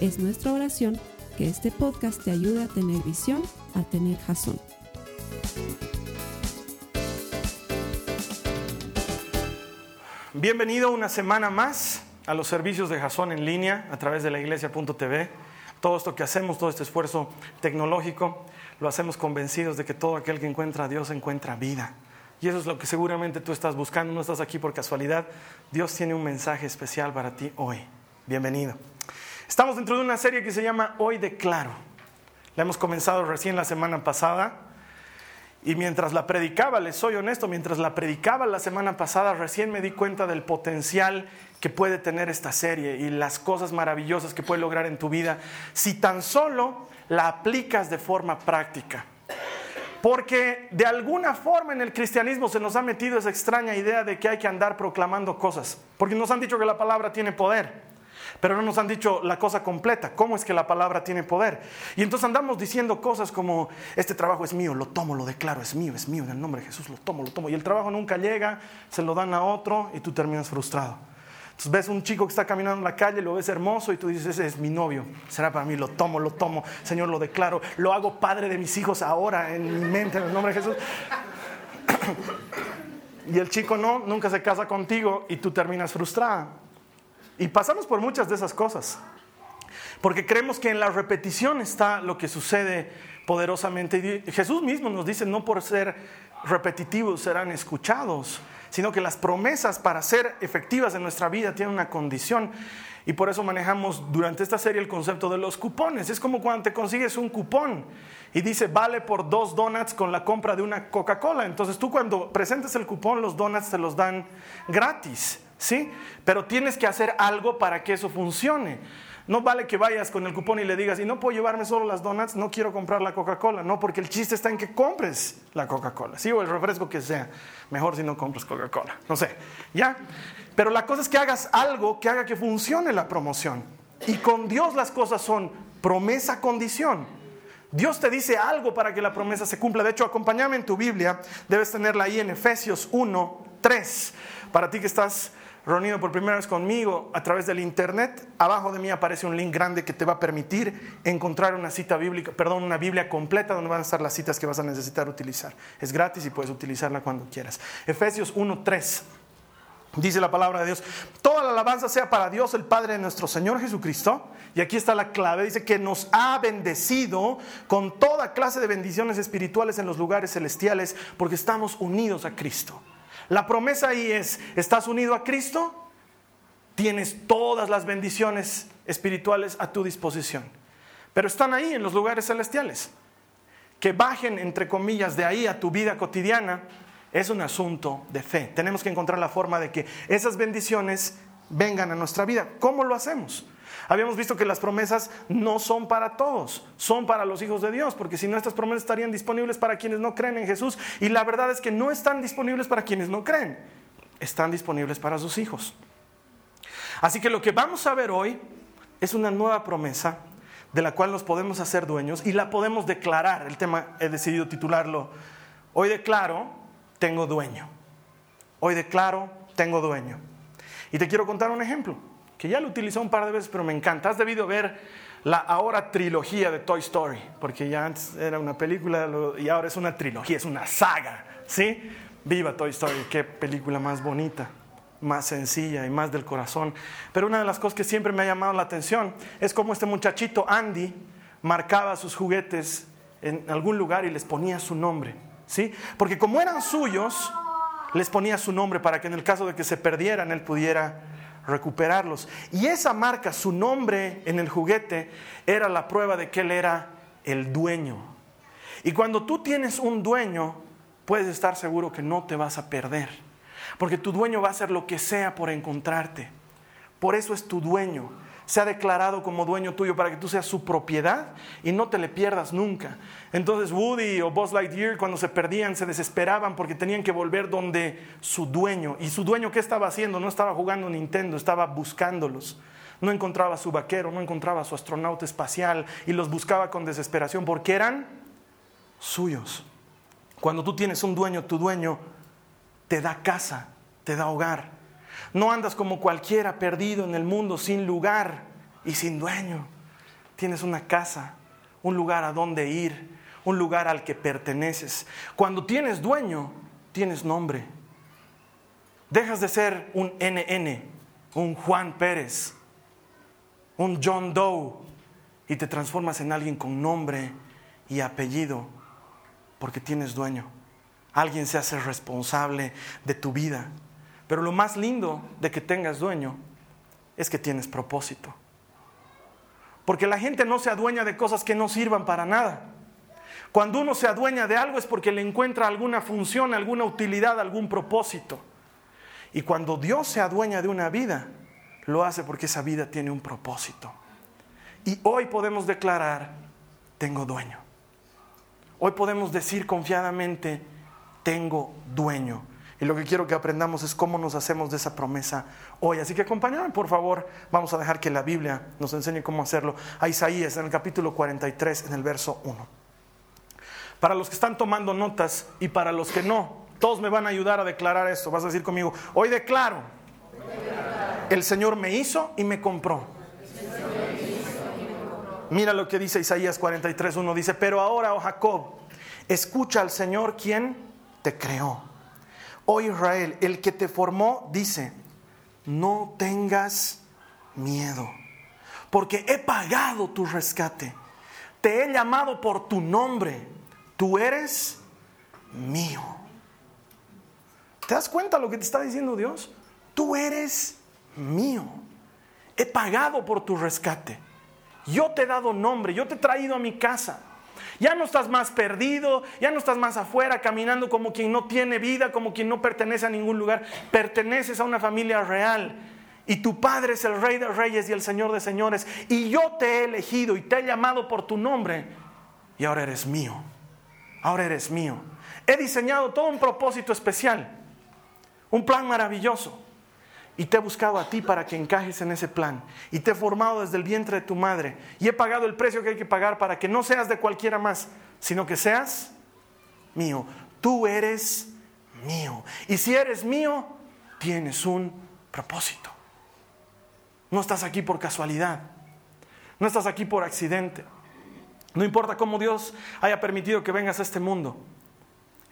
Es nuestra oración que este podcast te ayude a tener visión, a tener jazón. Bienvenido una semana más a los servicios de Jason en línea a través de la iglesia.tv. Todo esto que hacemos, todo este esfuerzo tecnológico, lo hacemos convencidos de que todo aquel que encuentra a Dios encuentra vida. Y eso es lo que seguramente tú estás buscando, no estás aquí por casualidad. Dios tiene un mensaje especial para ti hoy. Bienvenido. Estamos dentro de una serie que se llama Hoy Declaro. La hemos comenzado recién la semana pasada. Y mientras la predicaba, les soy honesto, mientras la predicaba la semana pasada, recién me di cuenta del potencial que puede tener esta serie y las cosas maravillosas que puede lograr en tu vida si tan solo la aplicas de forma práctica. Porque de alguna forma en el cristianismo se nos ha metido esa extraña idea de que hay que andar proclamando cosas, porque nos han dicho que la palabra tiene poder pero no nos han dicho la cosa completa, cómo es que la palabra tiene poder. Y entonces andamos diciendo cosas como, este trabajo es mío, lo tomo, lo declaro, es mío, es mío, en el nombre de Jesús lo tomo, lo tomo. Y el trabajo nunca llega, se lo dan a otro y tú terminas frustrado. Entonces ves un chico que está caminando en la calle, lo ves hermoso y tú dices, ese es mi novio, será para mí, lo tomo, lo tomo, Señor, lo declaro, lo hago padre de mis hijos ahora en mi mente, en el nombre de Jesús. y el chico no, nunca se casa contigo y tú terminas frustrada. Y pasamos por muchas de esas cosas. Porque creemos que en la repetición está lo que sucede poderosamente. Y Jesús mismo nos dice, no por ser repetitivos serán escuchados, sino que las promesas para ser efectivas en nuestra vida tienen una condición. Y por eso manejamos durante esta serie el concepto de los cupones. Es como cuando te consigues un cupón y dice vale por dos donuts con la compra de una Coca-Cola. Entonces tú cuando presentes el cupón los donuts te los dan gratis. ¿Sí? Pero tienes que hacer algo para que eso funcione. No vale que vayas con el cupón y le digas, y no puedo llevarme solo las donuts, no quiero comprar la Coca-Cola. No, porque el chiste está en que compres la Coca-Cola, ¿sí? O el refresco que sea. Mejor si no compras Coca-Cola, no sé, ¿ya? Pero la cosa es que hagas algo que haga que funcione la promoción. Y con Dios las cosas son promesa, condición. Dios te dice algo para que la promesa se cumpla. De hecho, acompáñame en tu Biblia, debes tenerla ahí en Efesios 1, 3. Para ti que estás reunido por primera vez conmigo a través del internet, abajo de mí aparece un link grande que te va a permitir encontrar una cita bíblica, perdón, una Biblia completa donde van a estar las citas que vas a necesitar utilizar. Es gratis y puedes utilizarla cuando quieras. Efesios 1:3. Dice la palabra de Dios, toda la alabanza sea para Dios el Padre de nuestro Señor Jesucristo. Y aquí está la clave, dice que nos ha bendecido con toda clase de bendiciones espirituales en los lugares celestiales porque estamos unidos a Cristo. La promesa ahí es, ¿estás unido a Cristo? Tienes todas las bendiciones espirituales a tu disposición. Pero están ahí en los lugares celestiales. Que bajen, entre comillas, de ahí a tu vida cotidiana es un asunto de fe. Tenemos que encontrar la forma de que esas bendiciones vengan a nuestra vida. ¿Cómo lo hacemos? Habíamos visto que las promesas no son para todos, son para los hijos de Dios, porque si no estas promesas estarían disponibles para quienes no creen en Jesús. Y la verdad es que no están disponibles para quienes no creen, están disponibles para sus hijos. Así que lo que vamos a ver hoy es una nueva promesa de la cual nos podemos hacer dueños y la podemos declarar. El tema he decidido titularlo, hoy declaro, tengo dueño. Hoy declaro, tengo dueño. Y te quiero contar un ejemplo que ya lo utilizó un par de veces, pero me encanta. Has debido ver la ahora trilogía de Toy Story, porque ya antes era una película y ahora es una trilogía, es una saga, ¿sí? Viva Toy Story, qué película más bonita, más sencilla y más del corazón. Pero una de las cosas que siempre me ha llamado la atención es cómo este muchachito Andy marcaba sus juguetes en algún lugar y les ponía su nombre, ¿sí? Porque como eran suyos, les ponía su nombre para que en el caso de que se perdieran, él pudiera recuperarlos. Y esa marca, su nombre en el juguete, era la prueba de que él era el dueño. Y cuando tú tienes un dueño, puedes estar seguro que no te vas a perder, porque tu dueño va a hacer lo que sea por encontrarte. Por eso es tu dueño. Se ha declarado como dueño tuyo para que tú seas su propiedad y no te le pierdas nunca. Entonces Woody o Buzz Lightyear cuando se perdían se desesperaban porque tenían que volver donde su dueño. ¿Y su dueño qué estaba haciendo? No estaba jugando Nintendo, estaba buscándolos. No encontraba su vaquero, no encontraba su astronauta espacial y los buscaba con desesperación porque eran suyos. Cuando tú tienes un dueño, tu dueño te da casa, te da hogar. No andas como cualquiera perdido en el mundo sin lugar y sin dueño. Tienes una casa, un lugar a donde ir, un lugar al que perteneces. Cuando tienes dueño, tienes nombre. Dejas de ser un NN, un Juan Pérez, un John Doe y te transformas en alguien con nombre y apellido porque tienes dueño. Alguien se hace responsable de tu vida. Pero lo más lindo de que tengas dueño es que tienes propósito. Porque la gente no se adueña de cosas que no sirvan para nada. Cuando uno se adueña de algo es porque le encuentra alguna función, alguna utilidad, algún propósito. Y cuando Dios se adueña de una vida, lo hace porque esa vida tiene un propósito. Y hoy podemos declarar, tengo dueño. Hoy podemos decir confiadamente, tengo dueño. Y lo que quiero que aprendamos es cómo nos hacemos de esa promesa hoy. Así que acompáñame, por favor. Vamos a dejar que la Biblia nos enseñe cómo hacerlo. A Isaías, en el capítulo 43, en el verso 1. Para los que están tomando notas y para los que no, todos me van a ayudar a declarar esto. Vas a decir conmigo, hoy declaro, el Señor me hizo y me compró. Mira lo que dice Isaías 43, 1. Dice, pero ahora, oh Jacob, escucha al Señor quien te creó Oh Israel, el que te formó dice, no tengas miedo, porque he pagado tu rescate, te he llamado por tu nombre, tú eres mío. ¿Te das cuenta lo que te está diciendo Dios? Tú eres mío. He pagado por tu rescate. Yo te he dado nombre, yo te he traído a mi casa. Ya no estás más perdido, ya no estás más afuera caminando como quien no tiene vida, como quien no pertenece a ningún lugar. Perteneces a una familia real. Y tu Padre es el Rey de Reyes y el Señor de Señores. Y yo te he elegido y te he llamado por tu nombre. Y ahora eres mío. Ahora eres mío. He diseñado todo un propósito especial. Un plan maravilloso. Y te he buscado a ti para que encajes en ese plan. Y te he formado desde el vientre de tu madre. Y he pagado el precio que hay que pagar para que no seas de cualquiera más, sino que seas mío. Tú eres mío. Y si eres mío, tienes un propósito. No estás aquí por casualidad. No estás aquí por accidente. No importa cómo Dios haya permitido que vengas a este mundo.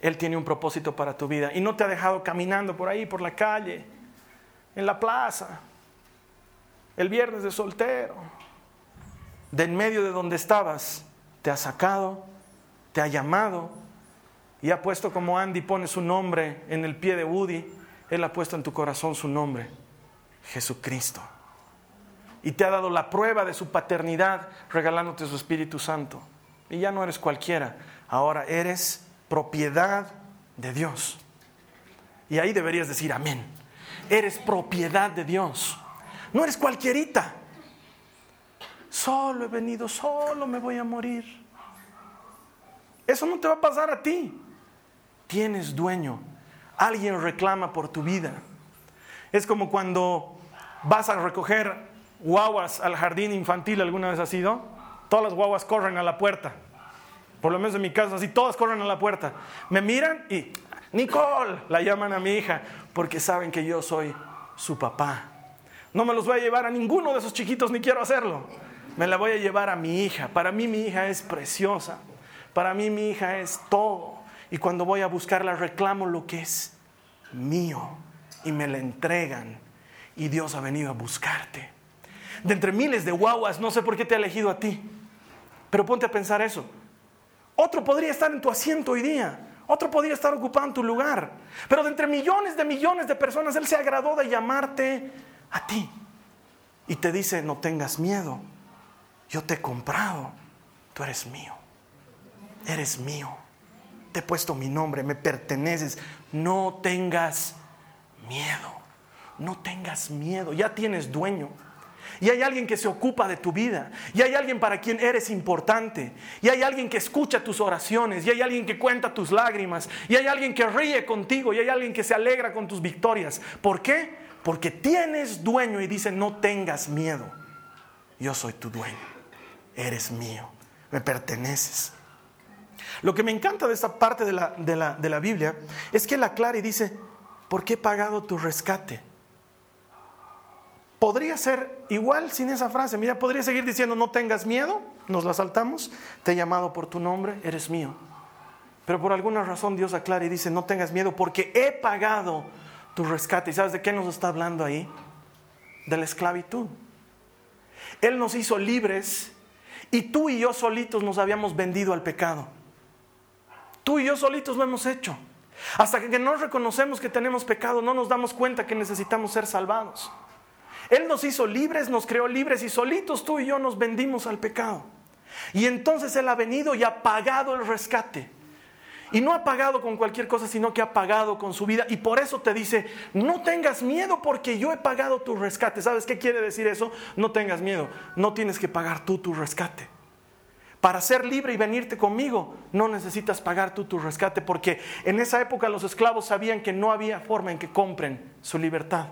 Él tiene un propósito para tu vida. Y no te ha dejado caminando por ahí, por la calle en la plaza, el viernes de soltero, de en medio de donde estabas, te ha sacado, te ha llamado y ha puesto como Andy pone su nombre en el pie de Woody, él ha puesto en tu corazón su nombre, Jesucristo. Y te ha dado la prueba de su paternidad regalándote su Espíritu Santo. Y ya no eres cualquiera, ahora eres propiedad de Dios. Y ahí deberías decir amén eres propiedad de Dios. No eres cualquierita. Solo he venido, solo me voy a morir. Eso no te va a pasar a ti. Tienes dueño. Alguien reclama por tu vida. Es como cuando vas a recoger guaguas al jardín infantil, ¿alguna vez has ido? Todas las guaguas corren a la puerta. Por lo menos en mi caso, así todas corren a la puerta. Me miran y, Nicole, la llaman a mi hija porque saben que yo soy su papá. No me los voy a llevar a ninguno de esos chiquitos, ni quiero hacerlo. Me la voy a llevar a mi hija. Para mí mi hija es preciosa. Para mí mi hija es todo. Y cuando voy a buscarla reclamo lo que es mío y me la entregan. Y Dios ha venido a buscarte. De entre miles de guaguas, no sé por qué te ha elegido a ti. Pero ponte a pensar eso. Otro podría estar en tu asiento hoy día. Otro podría estar ocupando tu lugar. Pero de entre millones de millones de personas, Él se agradó de llamarte a ti. Y te dice, no tengas miedo. Yo te he comprado. Tú eres mío. Eres mío. Te he puesto mi nombre. Me perteneces. No tengas miedo. No tengas miedo. Ya tienes dueño. Y hay alguien que se ocupa de tu vida. Y hay alguien para quien eres importante. Y hay alguien que escucha tus oraciones. Y hay alguien que cuenta tus lágrimas. Y hay alguien que ríe contigo. Y hay alguien que se alegra con tus victorias. ¿Por qué? Porque tienes dueño y dice, no tengas miedo. Yo soy tu dueño. Eres mío. Me perteneces. Lo que me encanta de esta parte de la, de la, de la Biblia es que él aclara y dice, ¿por qué he pagado tu rescate? Podría ser igual sin esa frase. Mira, podría seguir diciendo, no tengas miedo, nos la saltamos, te he llamado por tu nombre, eres mío. Pero por alguna razón Dios aclara y dice, no tengas miedo porque he pagado tu rescate. ¿Y sabes de qué nos está hablando ahí? De la esclavitud. Él nos hizo libres y tú y yo solitos nos habíamos vendido al pecado. Tú y yo solitos lo hemos hecho. Hasta que no reconocemos que tenemos pecado, no nos damos cuenta que necesitamos ser salvados. Él nos hizo libres, nos creó libres y solitos tú y yo nos vendimos al pecado. Y entonces Él ha venido y ha pagado el rescate. Y no ha pagado con cualquier cosa, sino que ha pagado con su vida. Y por eso te dice, no tengas miedo porque yo he pagado tu rescate. ¿Sabes qué quiere decir eso? No tengas miedo. No tienes que pagar tú tu rescate. Para ser libre y venirte conmigo, no necesitas pagar tú tu rescate, porque en esa época los esclavos sabían que no había forma en que compren su libertad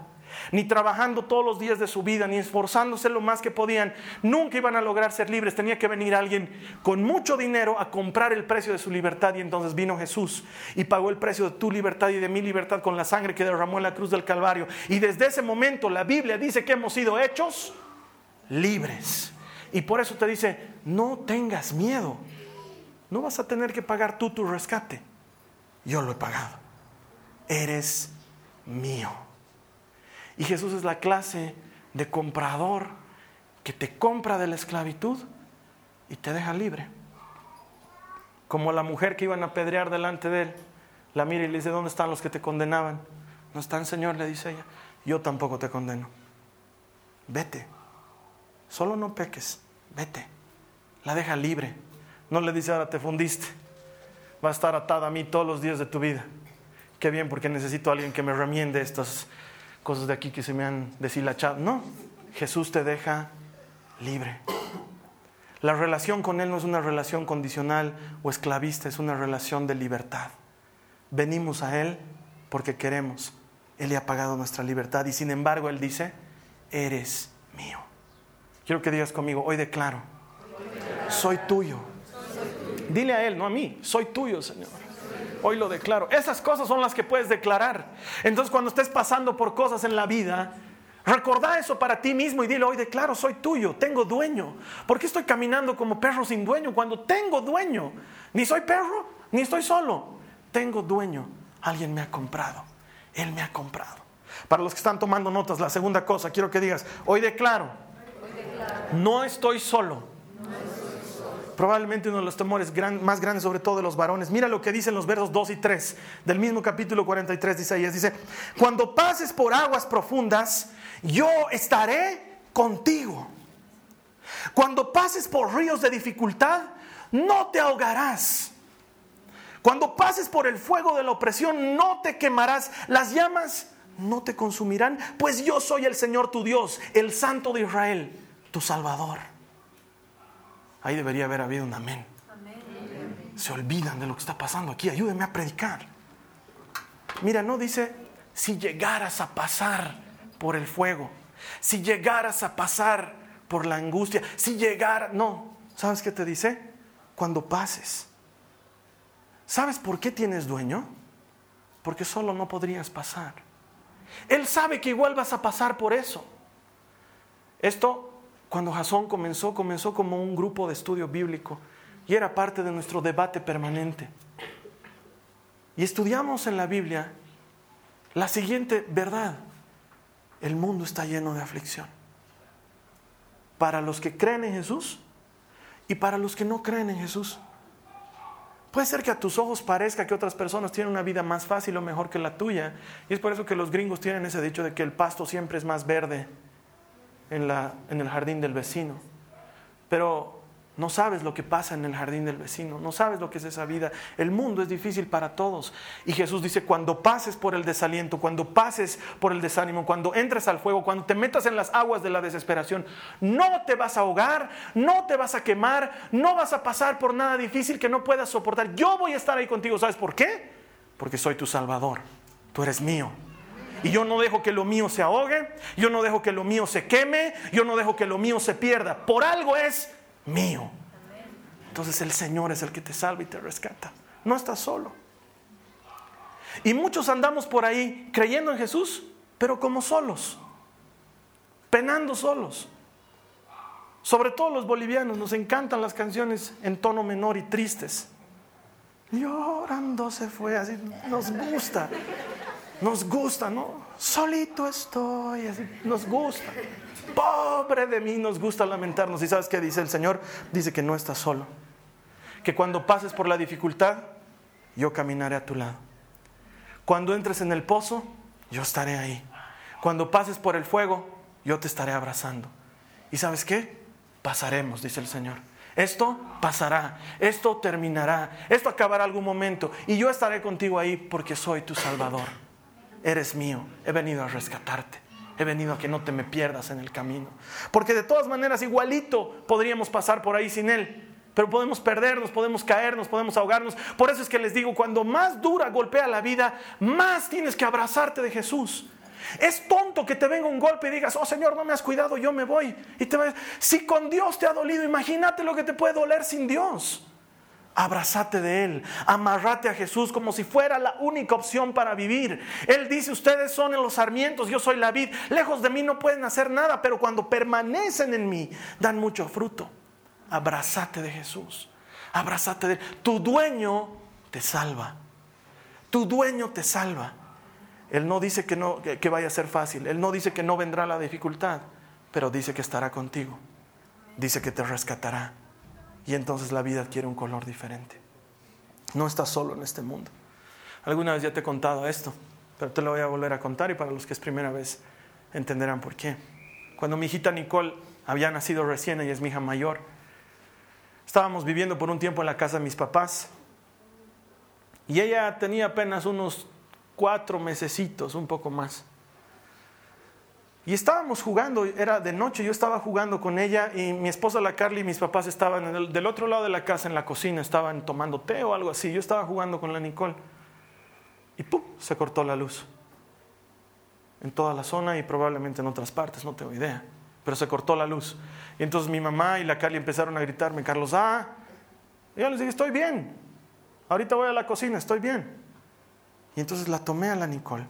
ni trabajando todos los días de su vida, ni esforzándose lo más que podían, nunca iban a lograr ser libres. Tenía que venir alguien con mucho dinero a comprar el precio de su libertad y entonces vino Jesús y pagó el precio de tu libertad y de mi libertad con la sangre que derramó en la cruz del Calvario. Y desde ese momento la Biblia dice que hemos sido hechos libres. Y por eso te dice, no tengas miedo. No vas a tener que pagar tú tu rescate. Yo lo he pagado. Eres mío. Y Jesús es la clase de comprador que te compra de la esclavitud y te deja libre. Como la mujer que iban a apedrear delante de él, la mira y le dice, ¿dónde están los que te condenaban? No están, Señor, le dice ella. Yo tampoco te condeno. Vete. Solo no peques. Vete. La deja libre. No le dice, ahora te fundiste. Va a estar atada a mí todos los días de tu vida. Qué bien, porque necesito a alguien que me remiende estas cosas de aquí que se me han deshilachado. No, Jesús te deja libre. La relación con Él no es una relación condicional o esclavista, es una relación de libertad. Venimos a Él porque queremos. Él le ha pagado nuestra libertad y sin embargo Él dice, eres mío. Quiero que digas conmigo, hoy declaro, soy tuyo. Dile a Él, no a mí, soy tuyo, Señor. Hoy lo declaro. Esas cosas son las que puedes declarar. Entonces cuando estés pasando por cosas en la vida, recordá eso para ti mismo y dile, hoy declaro, soy tuyo, tengo dueño. ¿Por qué estoy caminando como perro sin dueño cuando tengo dueño? Ni soy perro, ni estoy solo. Tengo dueño. Alguien me ha comprado. Él me ha comprado. Para los que están tomando notas, la segunda cosa, quiero que digas, hoy declaro, no estoy solo probablemente uno de los temores más grandes, sobre todo de los varones. Mira lo que dicen los versos 2 y 3 del mismo capítulo 43 de Isaías. Dice, cuando pases por aguas profundas, yo estaré contigo. Cuando pases por ríos de dificultad, no te ahogarás. Cuando pases por el fuego de la opresión, no te quemarás. Las llamas no te consumirán, pues yo soy el Señor tu Dios, el Santo de Israel, tu Salvador. Ahí debería haber habido un amén. Se olvidan de lo que está pasando aquí. Ayúdenme a predicar. Mira, no dice si llegaras a pasar por el fuego, si llegaras a pasar por la angustia, si llegara... No, ¿sabes qué te dice? Cuando pases. ¿Sabes por qué tienes dueño? Porque solo no podrías pasar. Él sabe que igual vas a pasar por eso. Esto cuando Jasón comenzó, comenzó como un grupo de estudio bíblico y era parte de nuestro debate permanente. Y estudiamos en la Biblia la siguiente verdad. El mundo está lleno de aflicción. Para los que creen en Jesús y para los que no creen en Jesús. Puede ser que a tus ojos parezca que otras personas tienen una vida más fácil o mejor que la tuya. Y es por eso que los gringos tienen ese dicho de que el pasto siempre es más verde en, el jardín del vecino. Pero No sabes lo que pasa en el jardín del vecino, no sabes lo que es esa vida. El mundo es difícil para todos. Y Jesús dice, cuando pases por el desaliento, cuando pases por el desánimo, cuando entres al fuego, cuando te metas en las aguas de la desesperación, no te vas a ahogar, no te vas a quemar, no vas a pasar por nada difícil que no puedas soportar. Yo voy a estar ahí contigo. ¿Sabes por qué? Porque soy tu Salvador. Tú eres mío. Y yo no dejo que lo mío se ahogue, yo no dejo que lo mío se queme, yo no dejo que lo mío se pierda. Por algo es mío. Entonces el Señor es el que te salva y te rescata. No estás solo. Y muchos andamos por ahí creyendo en Jesús, pero como solos, penando solos. Sobre todo los bolivianos, nos encantan las canciones en tono menor y tristes. Llorando se fue, así nos gusta, nos gusta, ¿no? Solito estoy, nos gusta. Pobre de mí, nos gusta lamentarnos. ¿Y sabes qué dice el Señor? Dice que no estás solo. Que cuando pases por la dificultad, yo caminaré a tu lado. Cuando entres en el pozo, yo estaré ahí. Cuando pases por el fuego, yo te estaré abrazando. ¿Y sabes qué? Pasaremos, dice el Señor. Esto pasará, esto terminará, esto acabará algún momento y yo estaré contigo ahí porque soy tu Salvador. Eres mío, he venido a rescatarte. He venido a que no te me pierdas en el camino. Porque de todas maneras igualito podríamos pasar por ahí sin Él. Pero podemos perdernos, podemos caernos, podemos ahogarnos. Por eso es que les digo, cuando más dura golpea la vida, más tienes que abrazarte de Jesús. Es tonto que te venga un golpe y digas, oh Señor, no me has cuidado, yo me voy. Y te Si con Dios te ha dolido, imagínate lo que te puede doler sin Dios. Abrazate de Él, amarrate a Jesús como si fuera la única opción para vivir. Él dice, ustedes son los sarmientos, yo soy la vid. Lejos de mí no pueden hacer nada, pero cuando permanecen en mí, dan mucho fruto. Abrazate de Jesús, abrazate de Él. Tu dueño te salva, tu dueño te salva. Él no dice que, no, que vaya a ser fácil, Él no dice que no vendrá la dificultad, pero dice que estará contigo, dice que te rescatará y entonces la vida adquiere un color diferente. No estás solo en este mundo. Alguna vez ya te he contado esto, pero te lo voy a volver a contar y para los que es primera vez entenderán por qué. Cuando mi hijita Nicole había nacido recién, ella es mi hija mayor, estábamos viviendo por un tiempo en la casa de mis papás y ella tenía apenas unos cuatro mesecitos, un poco más. Y estábamos jugando, era de noche, yo estaba jugando con ella y mi esposa la Carly y mis papás estaban del otro lado de la casa en la cocina, estaban tomando té o algo así. Yo estaba jugando con la Nicole y ¡pum! se cortó la luz. En toda la zona y probablemente en otras partes, no tengo idea. Pero se cortó la luz. Y entonces mi mamá y la Carly empezaron a gritarme, Carlos, ah, yo les dije, estoy bien. Ahorita voy a la cocina, estoy bien. Y entonces la tomé a la Nicole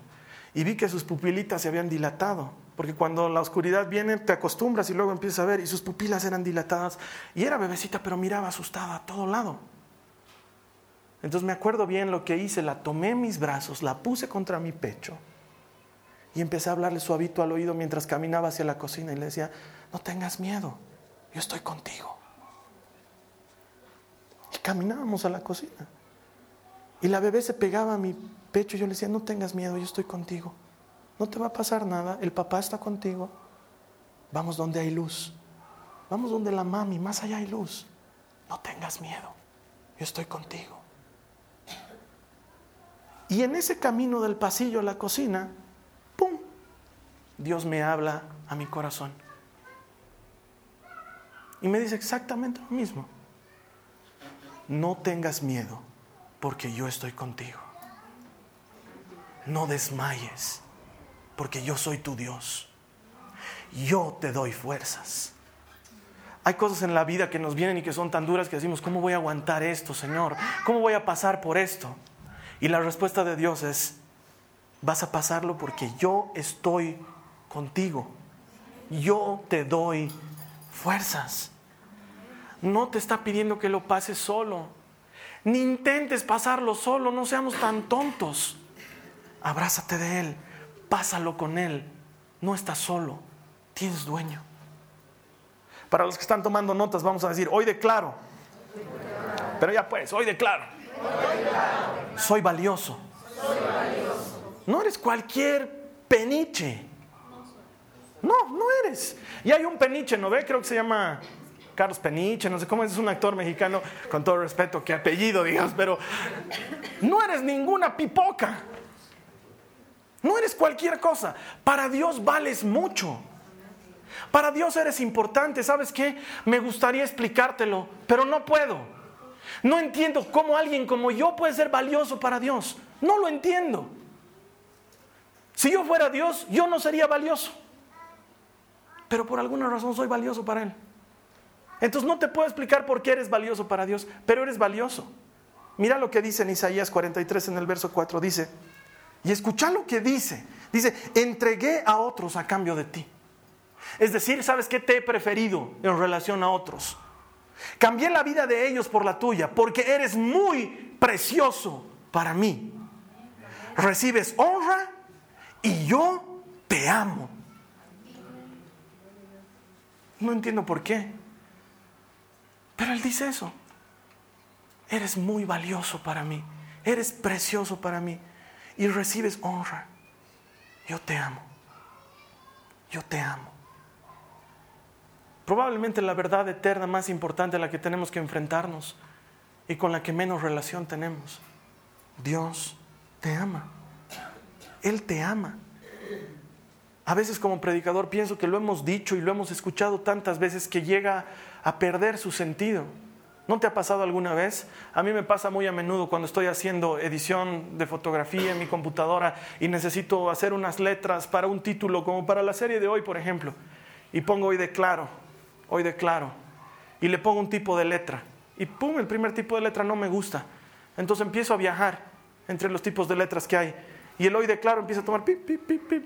y vi que sus pupilitas se habían dilatado porque cuando la oscuridad viene te acostumbras y luego empiezas a ver y sus pupilas eran dilatadas y era bebecita pero miraba asustada a todo lado. Entonces me acuerdo bien lo que hice, la tomé en mis brazos, la puse contra mi pecho y empecé a hablarle suavito al oído mientras caminaba hacia la cocina y le decía, no tengas miedo, yo estoy contigo. Y caminábamos a la cocina. Y la bebé se pegaba a mi pecho y yo le decía, no tengas miedo, yo estoy contigo no te va a pasar nada, el papá está contigo. Vamos donde hay luz. Vamos donde la mami, más allá hay luz. No tengas miedo, yo estoy contigo. Y en ese camino del pasillo a la cocina, ¡pum! Dios me habla a mi corazón. Y me dice exactamente lo mismo. No tengas miedo, porque yo estoy contigo. No desmayes, porque yo soy tu Dios. Yo te doy fuerzas. Hay cosas en la vida que nos vienen y que son tan duras que decimos, ¿cómo voy a aguantar esto, Señor? ¿Cómo voy a pasar por esto? Y la respuesta de Dios es, vas a pasarlo porque yo estoy contigo. Yo te doy fuerzas. No te está pidiendo que lo pases solo. Ni intentes pasarlo solo, no seamos tan tontos. Abrázate de Él pásalo con Él. No estás solo, tienes dueño. Para los que están tomando notas, vamos a decir, hoy declaro. Pero ya pues, hoy declaro. Soy valioso. No eres cualquier peniche. No, no eres. Y hay un peniche, ¿no ve? Creo que se llama Carlos Peniche, no sé cómo es, es un actor mexicano, con todo respeto, qué apellido, digamos, pero no eres ninguna pipoca. No eres cualquier cosa. Para Dios vales mucho. Para Dios eres importante. ¿Sabes qué? Me gustaría explicártelo, pero no puedo. No entiendo cómo alguien como yo puede ser valioso para Dios. No lo entiendo. Si yo fuera Dios, yo no sería valioso. Pero por alguna razón soy valioso para Él. Entonces no te puedo explicar por qué eres valioso para Dios, pero eres valioso. Mira lo que dice en Isaías 43 en el verso 4. Dice, y escucha lo que dice. Dice, entregué a otros a cambio de ti. Es decir, ¿sabes qué te he preferido en relación a otros? Cambié la vida de ellos por la tuya, porque eres muy precioso para mí. Recibes honra y yo te amo. No entiendo por qué. Pero él dice eso. Eres muy valioso para mí. Eres precioso para mí. Y recibes honra. Yo te amo. Yo te amo. Probablemente la verdad eterna más importante a la que tenemos que enfrentarnos y con la que menos relación tenemos. Dios te ama. Él te ama. A veces como predicador pienso que lo hemos dicho y lo hemos escuchado tantas veces que llega a perder su sentido. ¿No te ha pasado alguna vez? A mí me pasa muy a menudo cuando estoy haciendo edición de fotografía en mi computadora y necesito hacer unas letras para un título, como para la serie de hoy, por ejemplo. Y pongo hoy declaro, hoy declaro. Y le pongo un tipo de letra. Y pum, el primer tipo de letra no me gusta. Entonces empiezo a viajar entre los tipos de letras que hay. Y el hoy declaro empieza a tomar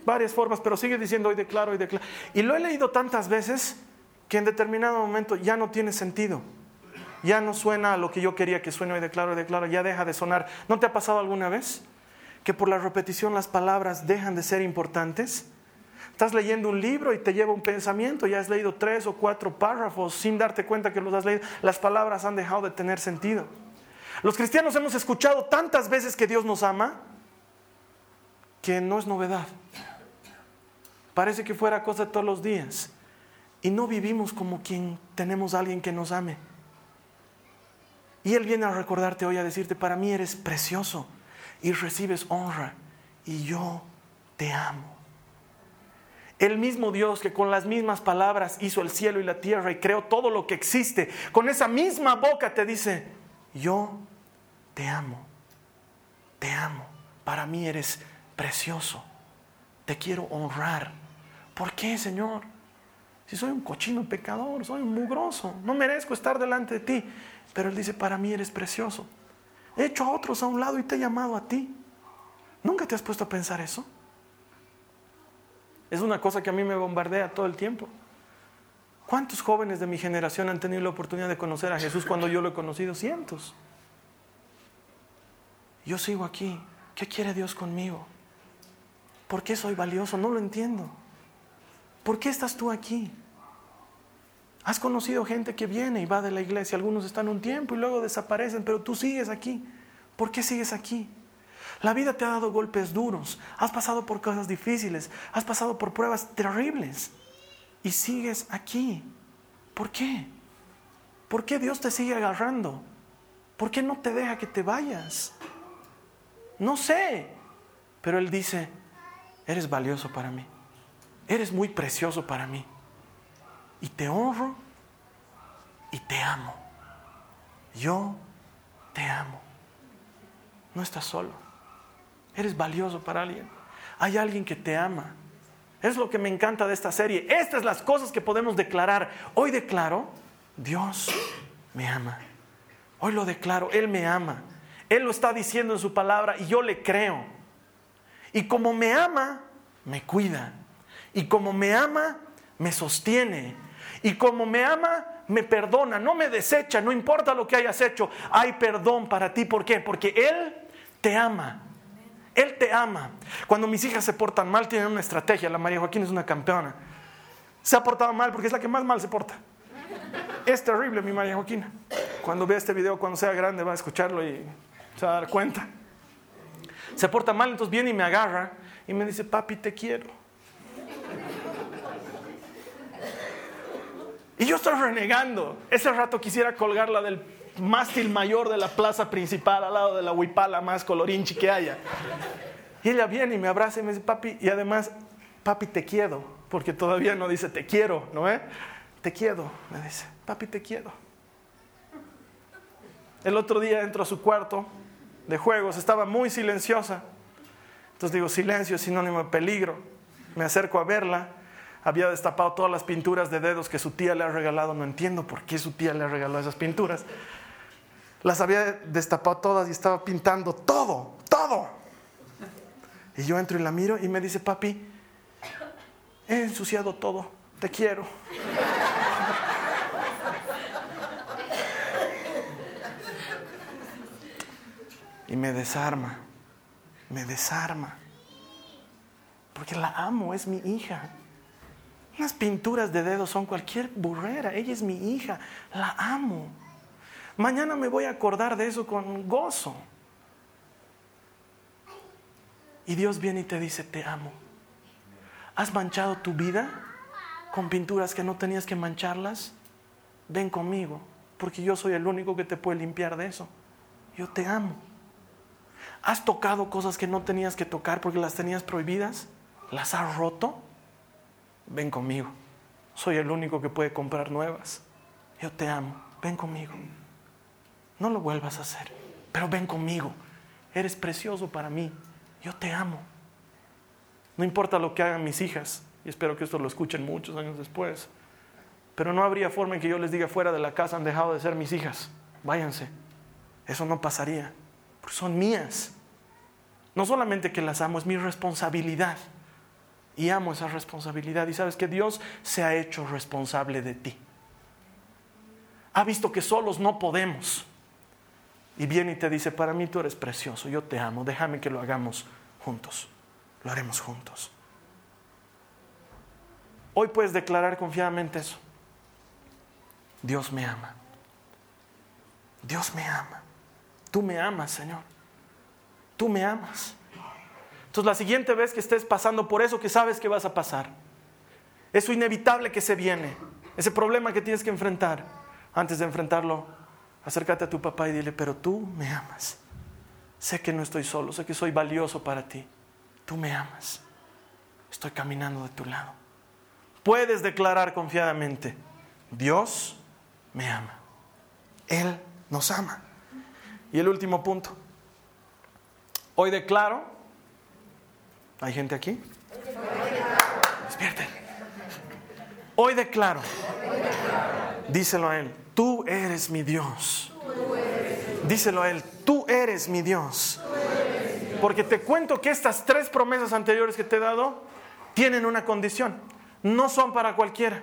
varias formas, pero sigue diciendo hoy declaro, hoy declaro. Y lo he leído tantas veces que en determinado momento ya no tiene sentido. Ya no suena a lo que yo quería que suene hoy declaro, hoy declaro, ya deja de sonar. ¿No te ha pasado alguna vez que por la repetición las palabras dejan de ser importantes? Estás leyendo un libro y te lleva un pensamiento, ya has leído tres o cuatro párrafos sin darte cuenta que los has leído, las palabras han dejado de tener sentido. Los cristianos hemos escuchado tantas veces que Dios nos ama que no es novedad. Parece que fuera cosa de todos los días y no vivimos como quien tenemos a alguien que nos ame. Y Él viene a recordarte hoy a decirte, para mí eres precioso y recibes honra y yo te amo. El mismo Dios que con las mismas palabras hizo el cielo y la tierra y creó todo lo que existe, con esa misma boca te dice, yo te amo, te amo, para mí eres precioso, te quiero honrar. ¿Por qué, Señor? Si soy un cochino pecador, soy un mugroso, no merezco estar delante de ti. Pero Él dice, para mí eres precioso. He hecho a otros a un lado y te he llamado a ti. ¿Nunca te has puesto a pensar eso? Es una cosa que a mí me bombardea todo el tiempo. ¿Cuántos jóvenes de mi generación han tenido la oportunidad de conocer a Jesús cuando yo lo he conocido? Cientos. Yo sigo aquí. ¿Qué quiere Dios conmigo? ¿Por qué soy valioso? No lo entiendo. ¿Por qué estás tú aquí? Has conocido gente que viene y va de la iglesia, algunos están un tiempo y luego desaparecen, pero tú sigues aquí. ¿Por qué sigues aquí? La vida te ha dado golpes duros, has pasado por cosas difíciles, has pasado por pruebas terribles y sigues aquí. ¿Por qué? ¿Por qué Dios te sigue agarrando? ¿Por qué no te deja que te vayas? No sé, pero Él dice, eres valioso para mí eres muy precioso para mí. Y te honro y te amo. Yo te amo. No estás solo. Eres valioso para alguien. Hay alguien que te ama. Es lo que me encanta de esta serie. Estas las cosas que podemos declarar. Hoy declaro, Dios me ama. Hoy lo declaro, Él me ama. Él lo está diciendo en su palabra y yo le creo. Y como me ama, me cuida. Y como me ama, me sostiene. Y como me ama, me perdona, no me desecha, no importa lo que hayas hecho, hay perdón para ti. ¿Por qué? Porque Él te ama. Él te ama. Cuando mis hijas se portan mal, tienen una estrategia. La María Joaquín es una campeona. Se ha portado mal porque es la que más mal se porta. Es terrible mi María Joaquín. Cuando vea este video, cuando sea grande, va a escucharlo y se va a dar cuenta. Se porta mal, entonces viene y me agarra y me dice, papi, te quiero. Y yo estoy renegando. Ese rato quisiera colgarla del mástil mayor de la plaza principal al lado de la huipala más colorinchi que haya. Y ella viene y me abraza y me dice, papi, y además, papi, te quiero, porque todavía no dice te quiero, ¿no es? Te quiero, me dice, papi, te quiero. El otro día entro a su cuarto de juegos, estaba muy silenciosa. Entonces digo, silencio es sinónimo de peligro. Me acerco a verla. Había destapado todas las pinturas de dedos que su tía le ha regalado. No entiendo por qué su tía le ha regalado esas pinturas. Las había destapado todas y estaba pintando todo, todo. Y yo entro y la miro y me dice, papi, he ensuciado todo, te quiero. Y me desarma, me desarma. Porque la amo, es mi hija. Las pinturas de dedos son cualquier burrera, ella es mi hija, la amo. Mañana me voy a acordar de eso con gozo. Y Dios viene y te dice, te amo. ¿Has manchado tu vida con pinturas que no tenías que mancharlas? Ven conmigo, porque yo soy el único que te puede limpiar de eso. Yo te amo. ¿Has tocado cosas que no tenías que tocar porque las tenías prohibidas? ¿Las has roto? Ven conmigo. Soy el único que puede comprar nuevas. Yo te amo. Ven conmigo. No lo vuelvas a hacer, pero ven conmigo. Eres precioso para mí. Yo te amo. No importa lo que hagan mis hijas, y espero que esto lo escuchen muchos años después, pero no habría forma en que yo les diga fuera de la casa han dejado de ser mis hijas. Váyanse. Eso no pasaría, son mías. No solamente que las amo, es mi responsabilidad. Y amo esa responsabilidad. Y sabes que Dios se ha hecho responsable de ti. Ha visto que solos no podemos. Y viene y te dice, para mí tú eres precioso, yo te amo, déjame que lo hagamos juntos. Lo haremos juntos. Hoy puedes declarar confiadamente eso. Dios me ama. Dios me ama. Tú me amas, Señor. Tú me amas. Entonces la siguiente vez que estés pasando por eso que sabes que vas a pasar, eso inevitable que se viene, ese problema que tienes que enfrentar, antes de enfrentarlo, acércate a tu papá y dile, pero tú me amas. Sé que no estoy solo, sé que soy valioso para ti. Tú me amas. Estoy caminando de tu lado. Puedes declarar confiadamente, Dios me ama. Él nos ama. Y el último punto. Hoy declaro, ¿hay gente aquí? Despierten. Hoy declaro, díselo a Él, tú eres mi Dios. Díselo a Él, tú eres mi Dios. Porque te cuento que estas tres promesas anteriores que te he dado tienen una condición. No son para cualquiera.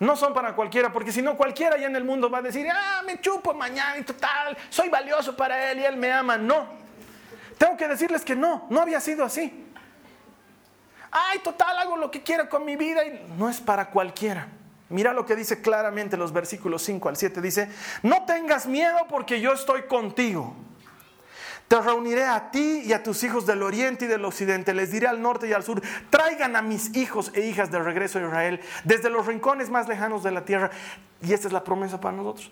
No son para cualquiera, porque si no cualquiera ya en el mundo va a decir, ah, me chupo mañana y total, soy valioso para él y él me ama. No, tengo que decirles que no, no había sido así. Ay, total, hago lo que quiero con mi vida y no es para cualquiera. Mira lo que dice claramente los versículos 5 al 7. Dice, no tengas miedo porque yo estoy contigo. Te reuniré a ti y a tus hijos del oriente y del occidente. Les diré al norte y al sur, traigan a mis hijos e hijas de regreso a Israel, desde los rincones más lejanos de la tierra. Y esta es la promesa para nosotros.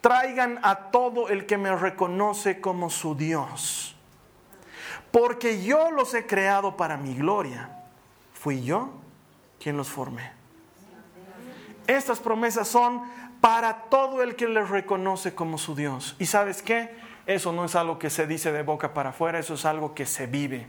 Traigan a todo el que me reconoce como su Dios porque yo los he creado para mi gloria. Fui yo quien los formé. Estas promesas son para todo el que les reconoce como su Dios. ¿Y sabes qué? Eso no es algo que se dice de boca para afuera, eso es algo que se vive.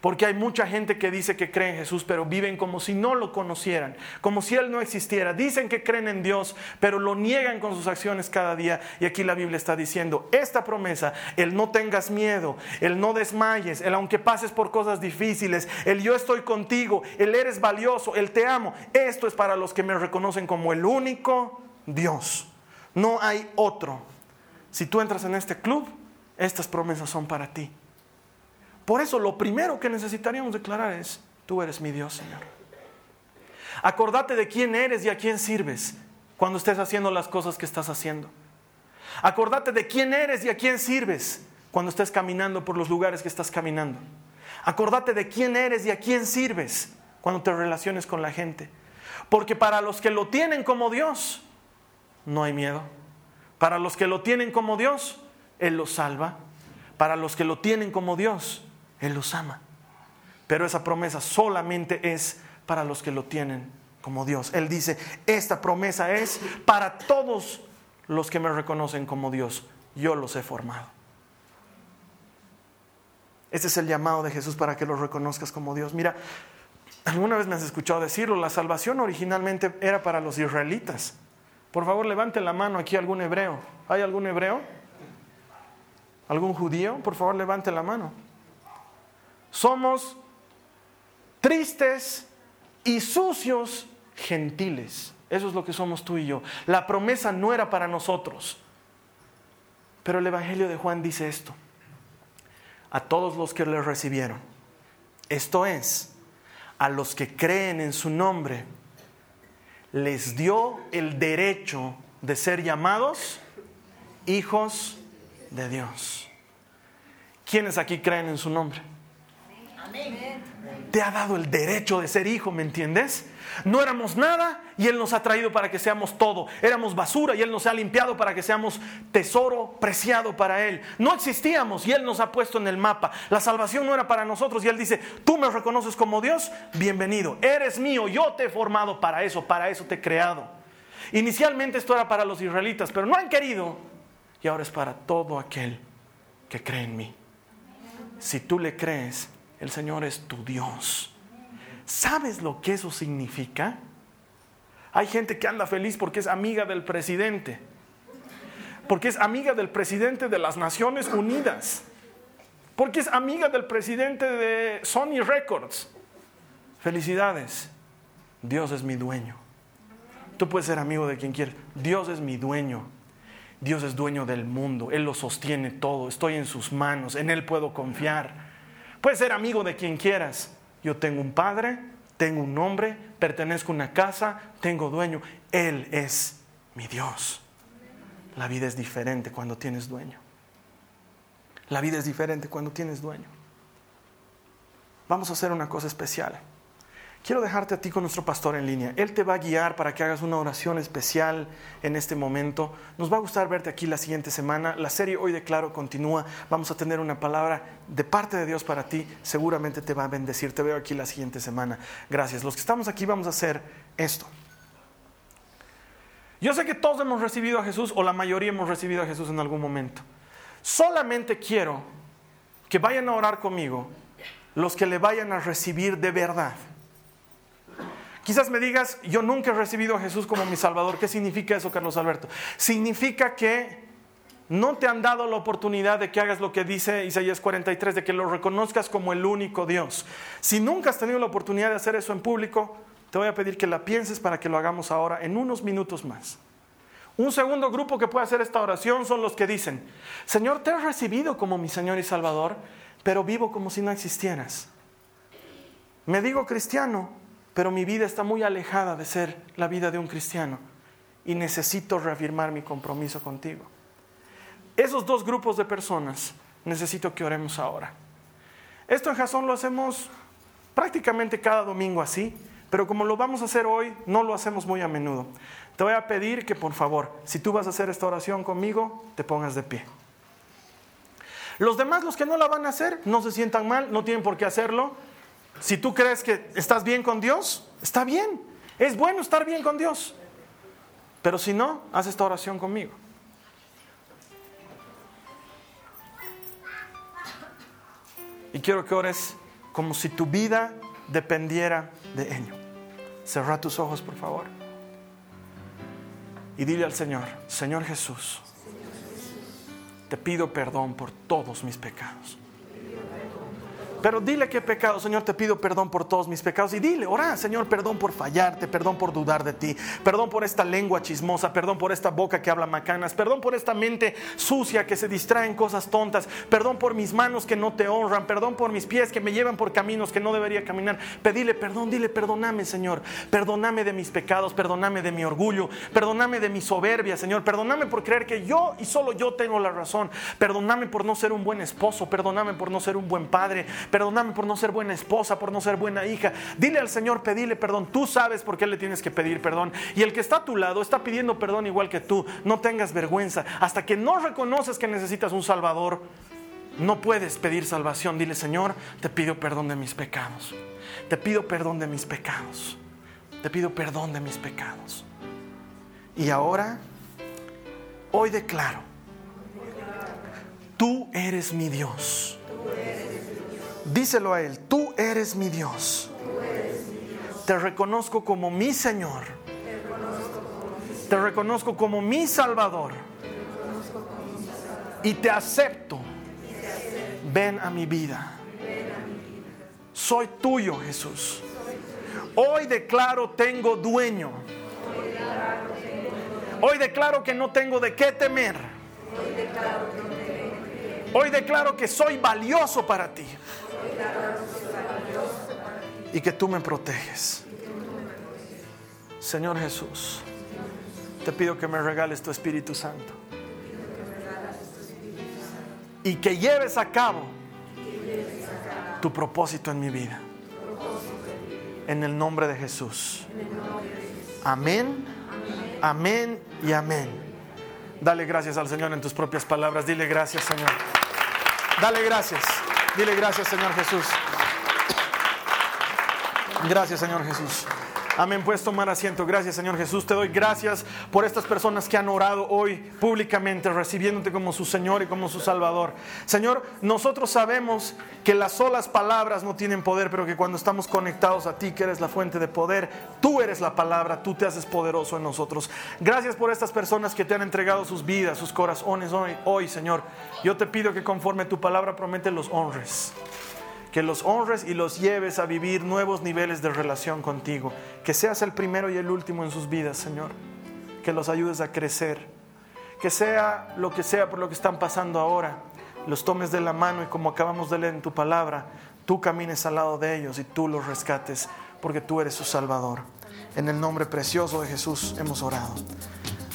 Porque hay mucha gente que dice que cree en Jesús, pero viven como si no lo conocieran, como si Él no existiera. Dicen que creen en Dios, pero lo niegan con sus acciones cada día. Y aquí la Biblia está diciendo, esta promesa, el no tengas miedo, el no desmayes, el aunque pases por cosas difíciles, el yo estoy contigo, el eres valioso, el te amo, esto es para los que me reconocen como el único Dios. No hay otro. Si tú entras en este club, estas promesas son para ti. Por eso lo primero que necesitaríamos declarar es, tú eres mi Dios, Señor. Acordate de quién eres y a quién sirves cuando estés haciendo las cosas que estás haciendo. Acordate de quién eres y a quién sirves cuando estés caminando por los lugares que estás caminando. Acordate de quién eres y a quién sirves cuando te relaciones con la gente. Porque para los que lo tienen como Dios, no hay miedo. Para los que lo tienen como Dios, Él los salva. Para los que lo tienen como Dios, Él los ama. Pero esa promesa solamente es para los que lo tienen como Dios. Él dice, esta promesa es para todos los que me reconocen como Dios. Yo los he formado. Este es el llamado de Jesús para que los reconozcas como Dios. Mira, alguna vez me has escuchado decirlo, la salvación originalmente era para los israelitas. Por favor, levante la mano aquí algún hebreo. ¿Hay algún hebreo? ¿Algún judío? Por favor, levante la mano. Somos tristes y sucios gentiles. Eso es lo que somos tú y yo. La promesa no era para nosotros. Pero el Evangelio de Juan dice esto. A todos los que le recibieron. Esto es, a los que creen en su nombre, les dio el derecho de ser llamados hijos de Dios. ¿Quiénes aquí creen en su nombre? Te ha dado el derecho de ser hijo, ¿me entiendes? No éramos nada y Él nos ha traído para que seamos todo. Éramos basura y Él nos ha limpiado para que seamos tesoro preciado para Él. No existíamos y Él nos ha puesto en el mapa. La salvación no era para nosotros y Él dice, tú me reconoces como Dios, bienvenido. Eres mío, yo te he formado para eso, para eso te he creado. Inicialmente esto era para los israelitas, pero no han querido y ahora es para todo aquel que cree en mí. Si tú le crees, el Señor es tu Dios. ¿Sabes lo que eso significa? Hay gente que anda feliz porque es amiga del presidente, porque es amiga del presidente de las Naciones Unidas, porque es amiga del presidente de Sony Records. Felicidades, Dios es mi dueño. Tú puedes ser amigo de quien quieras, Dios es mi dueño. Dios es dueño del mundo, Él lo sostiene todo, estoy en sus manos, en Él puedo confiar. Puedes ser amigo de quien quieras. Yo tengo un padre, tengo un nombre, pertenezco a una casa, tengo dueño. Él es mi Dios. La vida es diferente cuando tienes dueño. La vida es diferente cuando tienes dueño. Vamos a hacer una cosa especial. Quiero dejarte a ti con nuestro pastor en línea. Él te va a guiar para que hagas una oración especial en este momento. Nos va a gustar verte aquí la siguiente semana. La serie Hoy de Claro continúa. Vamos a tener una palabra de parte de Dios para ti. Seguramente te va a bendecir. Te veo aquí la siguiente semana. Gracias. Los que estamos aquí vamos a hacer esto. Yo sé que todos hemos recibido a Jesús o la mayoría hemos recibido a Jesús en algún momento. Solamente quiero que vayan a orar conmigo los que le vayan a recibir de verdad. Quizás me digas, yo nunca he recibido a Jesús como mi Salvador. ¿Qué significa eso, Carlos Alberto? Significa que no te han dado la oportunidad de que hagas lo que dice Isaías 43, de que lo reconozcas como el único Dios. Si nunca has tenido la oportunidad de hacer eso en público, te voy a pedir que la pienses para que lo hagamos ahora en unos minutos más. Un segundo grupo que puede hacer esta oración son los que dicen, Señor, te he recibido como mi Señor y Salvador, pero vivo como si no existieras. Me digo cristiano, pero mi vida está muy alejada de ser la vida de un cristiano y necesito reafirmar mi compromiso contigo. Esos dos grupos de personas necesito que oremos ahora. Esto en Jasón lo hacemos prácticamente cada domingo así, pero como lo vamos a hacer hoy, no lo hacemos muy a menudo. Te voy a pedir que por favor, si tú vas a hacer esta oración conmigo, te pongas de pie. Los demás, los que no la van a hacer, no se sientan mal, no tienen por qué hacerlo. Si tú crees que estás bien con Dios, está bien. Es bueno estar bien con Dios. Pero si no, haz esta oración conmigo. Y quiero que ores como si tu vida dependiera de ello. Cerra tus ojos, por favor. Y dile al Señor, Señor Jesús, te pido perdón por todos mis pecados. Pero dile qué pecado, Señor, te pido perdón por todos mis pecados. Y dile, ora, Señor, perdón por fallarte, perdón por dudar de ti, perdón por esta lengua chismosa, perdón por esta boca que habla macanas, perdón por esta mente sucia que se distrae en cosas tontas, perdón por mis manos que no te honran, perdón por mis pies que me llevan por caminos que no debería caminar. Pedile perdón, dile, perdóname, Señor, perdóname de mis pecados, perdóname de mi orgullo, perdóname de mi soberbia, Señor, perdóname por creer que yo y solo yo tengo la razón, perdóname por no ser un buen esposo, perdóname por no ser un buen padre perdóname por no ser buena esposa, por no ser buena hija. Dile al Señor, pedile perdón. Tú sabes por qué le tienes que pedir perdón. Y el que está a tu lado está pidiendo perdón igual que tú. No tengas vergüenza. Hasta que no reconoces que necesitas un Salvador, no puedes pedir salvación. Dile, Señor, te pido perdón de mis pecados. Te pido perdón de mis pecados. Te pido perdón de mis pecados. Y ahora, hoy declaro, tú eres mi Dios. Díselo a Él, tú eres mi Dios. Te reconozco como mi Señor. Te reconozco como mi Salvador. Y te acepto. Ven a mi vida. Soy tuyo, Jesús. Hoy declaro tengo dueño. Hoy declaro que no tengo de qué temer. Hoy declaro que soy valioso para ti. Y que tú me proteges. Señor Jesús, te pido que me regales tu Espíritu Santo. Y que lleves a cabo tu propósito en mi vida. En el nombre de Jesús. Amén, amén y amén. Dale gracias al Señor en tus propias palabras. Dile gracias, Señor. Dale gracias. Dile gracias, Señor Jesús. Gracias, Señor Jesús. Amén, puedes tomar asiento. Gracias, Señor Jesús. Te doy gracias por estas personas que han orado hoy públicamente, recibiéndote como su Señor y como su Salvador. Señor, nosotros sabemos que las solas palabras no tienen poder, pero que cuando estamos conectados a ti, que eres la fuente de poder, tú eres la palabra, tú te haces poderoso en nosotros. Gracias por estas personas que te han entregado sus vidas, sus corazones hoy, hoy Señor. Yo te pido que conforme tu palabra promete los honres que los honres y los lleves a vivir nuevos niveles de relación contigo. Que seas el primero y el último en sus vidas, Señor. Que los ayudes a crecer. Que sea lo que sea por lo que están pasando ahora, los tomes de la mano y como acabamos de leer en tu palabra, tú camines al lado de ellos y tú los rescates, porque tú eres su Salvador. En el nombre precioso de Jesús hemos orado.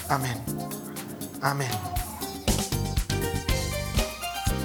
Amén. Amén.